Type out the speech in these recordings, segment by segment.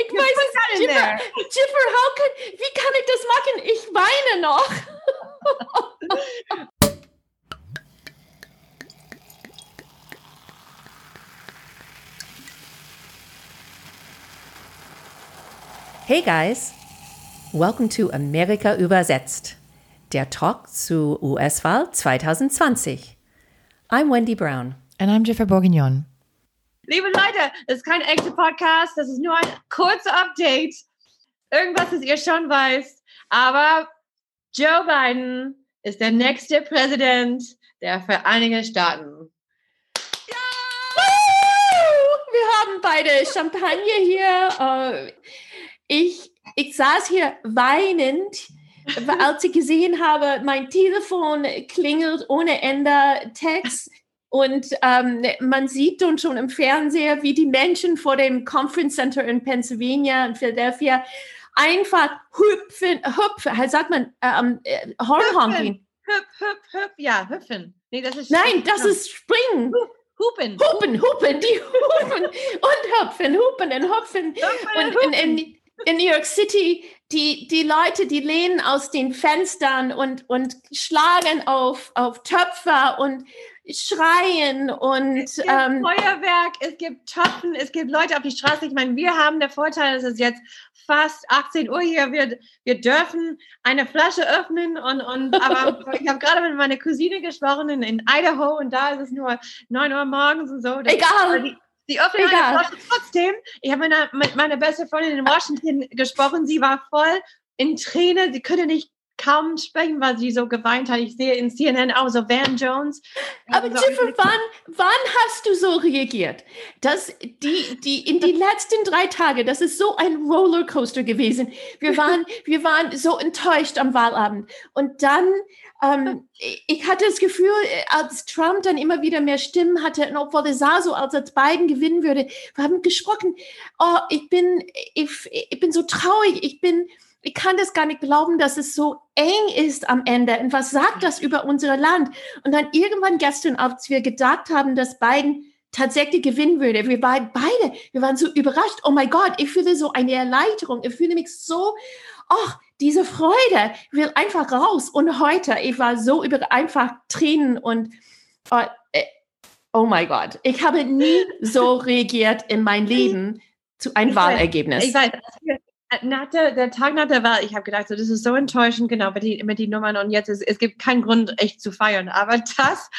Ich weiß es nicht. Jiffer, Jiffer, how can, wie kann ich das machen? Ich weine noch. Hey guys, welcome to Amerika übersetzt, der Talk zu US-Wahl 2020. I'm Wendy Brown. And I'm Jennifer Bourguignon. Liebe Leute, das ist kein echter Podcast, das ist nur ein kurzes Update. Irgendwas, das ihr schon weißt. Aber Joe Biden ist der nächste Präsident der Vereinigten Staaten. Ja! Wir haben beide Champagner hier. Äh, ich, ich saß hier weinend, als ich gesehen habe, mein Telefon klingelt ohne Ende, Text. Und ähm, man sieht dann schon im Fernseher, wie die Menschen vor dem Conference Center in Pennsylvania, in Philadelphia, einfach hüpfen, hüpfen, sagt man, ähm, äh, Hornhonking. Hüp, hüp, hüp, ja, hüpfen. Nee, das ist Nein, das ist Springen. Hupen. Hupen, hupen, die hupen und hüpfen, hupen und hüpfen. Und in, in, in New York City, die, die Leute, die lehnen aus den Fenstern und, und schlagen auf, auf Töpfer und schreien und es gibt ähm, Feuerwerk, es gibt Töpfen, es gibt Leute auf die Straße. Ich meine, wir haben der Vorteil, dass es jetzt fast 18 Uhr hier, wir, wir dürfen eine Flasche öffnen und, und aber ich habe gerade mit meiner Cousine gesprochen in, in Idaho und da ist es nur 9 Uhr morgens und so. Egal. Die, die öffnen eine Flasche trotzdem. Ich habe mit, mit meiner besten Freundin in Washington gesprochen, sie war voll in Tränen, sie könnte nicht kaum sprechen, weil sie so geweint hat. Ich sehe in CNN auch so Van Jones. Aber Jennifer, wann, wann hast du so reagiert? Das, die, die, in die letzten drei Tage, das ist so ein Rollercoaster gewesen. Wir waren, wir waren so enttäuscht am Wahlabend. Und dann, ähm, ich hatte das Gefühl, als Trump dann immer wieder mehr Stimmen hatte, und obwohl er sah so, als er Biden gewinnen würde, wir haben gesprochen, oh, ich bin, ich, ich bin so traurig, ich bin, ich kann das gar nicht glauben, dass es so eng ist am Ende. Und was sagt das über unser Land? Und dann irgendwann gestern, als wir gedacht haben, dass Biden tatsächlich gewinnen würde, wir waren beide, wir waren so überrascht. Oh mein Gott, ich fühle so eine Erleichterung. Ich fühle mich so, ach, diese Freude will einfach raus. Und heute, ich war so über einfach Tränen und oh, oh mein Gott, ich habe nie so reagiert in mein Leben zu einem Wahlergebnis. Ich weiß, nach der, der Tag nach der Wahl, ich habe gedacht, so, das ist so enttäuschend, genau, mit, die, mit den Nummern und jetzt ist, es gibt keinen Grund, echt zu feiern. Aber das,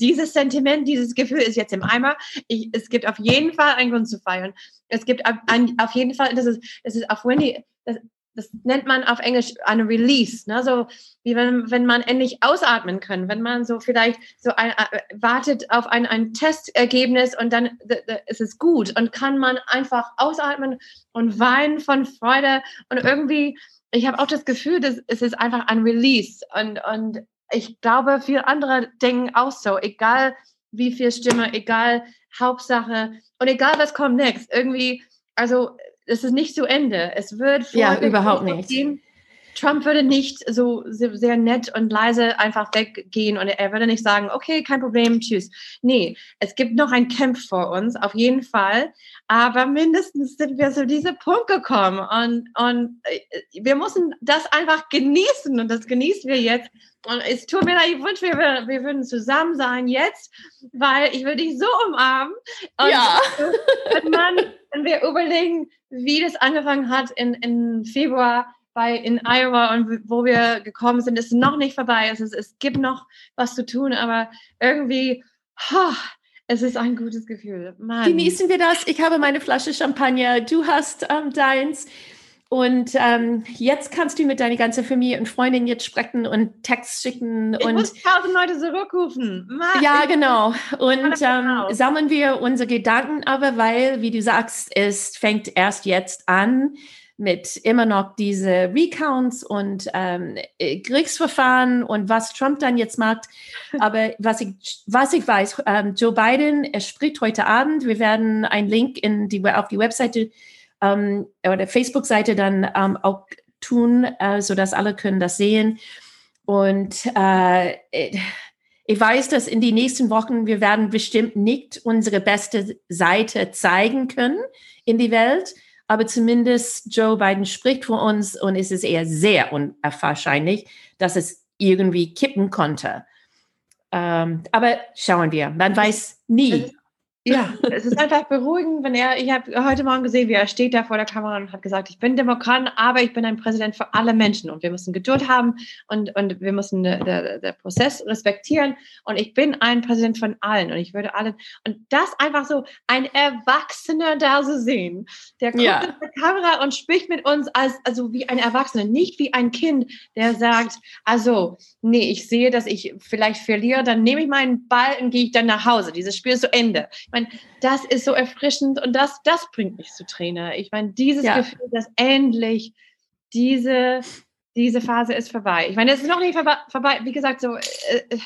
dieses Sentiment, dieses Gefühl ist jetzt im Eimer. Ich, es gibt auf jeden Fall einen Grund zu feiern. Es gibt auf, auf jeden Fall, das ist, das ist auf Wendy, das, das nennt man auf Englisch eine Release, ne? so wie wenn, wenn man endlich ausatmen kann, wenn man so vielleicht so ein, äh, wartet auf ein, ein Testergebnis und dann ist es gut und kann man einfach ausatmen und weinen von Freude und irgendwie, ich habe auch das Gefühl, dass es ist einfach ein Release und, und ich glaube, viele andere denken auch so, egal wie viel Stimme, egal Hauptsache und egal was kommt next, irgendwie, also es ist nicht zu Ende. Es wird ja überhaupt nicht. Gehen. Trump würde nicht so sehr nett und leise einfach weggehen und er würde nicht sagen, okay, kein Problem, tschüss. Nee, es gibt noch einen Kampf vor uns, auf jeden Fall. Aber mindestens sind wir zu diesem Punkt gekommen und, und äh, wir müssen das einfach genießen und das genießen wir jetzt. Und es tut mir leid, ich wünsche, wir, wir würden zusammen sein jetzt, weil ich würde dich so umarmen. Und ja. wenn, man, wenn wir überlegen, wie das angefangen hat in, in Februar bei, in Iowa und wo wir gekommen sind, ist noch nicht vorbei. Es, ist, es gibt noch was zu tun, aber irgendwie, ha, es ist ein gutes Gefühl. Mann. Genießen wir das. Ich habe meine Flasche Champagner, du hast ähm, deins. Und ähm, jetzt kannst du mit deiner ganzen Familie und Freundin jetzt sprechen und Text schicken. Ich und muss tausend Leute zurückrufen. Mann, ja, genau. Und ähm, sammeln wir unsere Gedanken aber, weil, wie du sagst, es fängt erst jetzt an mit immer noch diese Recounts und ähm, äh, Kriegsverfahren und was Trump dann jetzt macht. Aber was ich, was ich weiß, ähm, Joe Biden, er spricht heute Abend. Wir werden einen Link in die, auf die Webseite ähm, oder Facebook-Seite dann ähm, auch tun, äh, sodass alle können das sehen. Und äh, ich weiß, dass in den nächsten Wochen wir werden bestimmt nicht unsere beste Seite zeigen können in die Welt. aber zumindest Joe Biden spricht für uns und es ist eher sehr unwahrscheinlich, dass es irgendwie kippen konnte. Ähm, aber schauen wir, man weiß nie. Ja, es ist einfach beruhigend, wenn er, ich habe heute Morgen gesehen, wie er steht da vor der Kamera und hat gesagt, ich bin Demokrat, aber ich bin ein Präsident für alle Menschen und wir müssen Geduld haben und, und wir müssen den Prozess respektieren und ich bin ein Präsident von allen und ich würde alle, und das einfach so ein Erwachsener da so sehen, der guckt ja. in die Kamera und spricht mit uns als, also wie ein Erwachsener, nicht wie ein Kind, der sagt, also, nee, ich sehe, dass ich vielleicht verliere, dann nehme ich meinen Ball und gehe ich dann nach Hause, dieses Spiel ist zu Ende meine, das ist so erfrischend und das, das bringt mich zu Trainer. Ich meine, dieses ja. Gefühl, dass endlich diese, diese Phase ist vorbei. Ich meine, es ist noch nicht vorbei. Wie gesagt, so äh, äh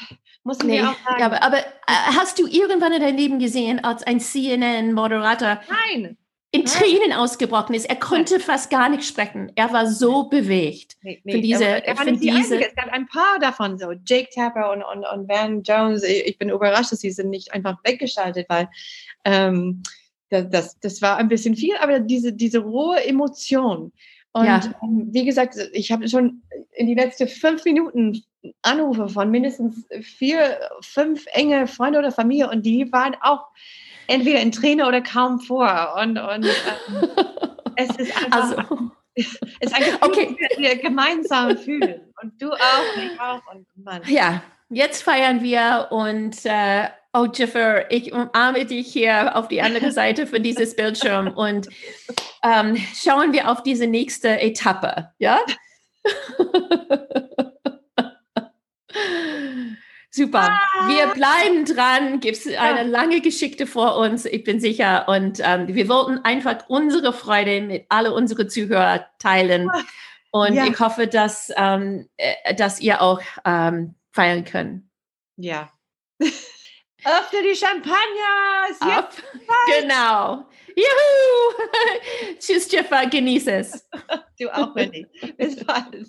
muss nee, auch sagen. Ja, aber, aber äh, hast du irgendwann in deinem Leben gesehen, als ein CNN-Moderator? Nein in Tränen ausgebrochen ist. Er konnte fast gar nicht sprechen. Er war so bewegt nee, nee, von diese, er, er von diese Es gab ein paar davon so. Jake Tapper und, und, und Van Jones. Ich bin überrascht, dass sie sind nicht einfach weggeschaltet, weil ähm, das, das, das war ein bisschen viel, aber diese, diese rohe Emotion. Und ja. ähm, wie gesagt, ich habe schon in die letzten fünf Minuten Anrufe von mindestens vier, fünf enge Freunde oder Familie und die waren auch entweder in Träne oder kaum vor. Und, und ähm, es ist einfach. Also. Ist ein Gefühl, okay. wir gemeinsam fühlen. Und du auch, und ich auch. Und Mann. Ja, jetzt feiern wir und äh, oh Jiffer, ich umarme dich hier auf die andere Seite von dieses Bildschirm und ähm, schauen wir auf diese nächste Etappe, ja? Super. Ah. Wir bleiben dran. Gibt es eine ja. lange Geschichte vor uns, ich bin sicher. Und ähm, wir wollten einfach unsere Freude mit alle unsere Zuhörer teilen. Und ja. ich hoffe, dass, ähm, äh, dass ihr auch ähm, feiern könnt. Ja. Öffne die Champagner! Ab. Genau. Juhu! Tschüss, Jeffa, genieße es. du auch, Wendy. Bis bald.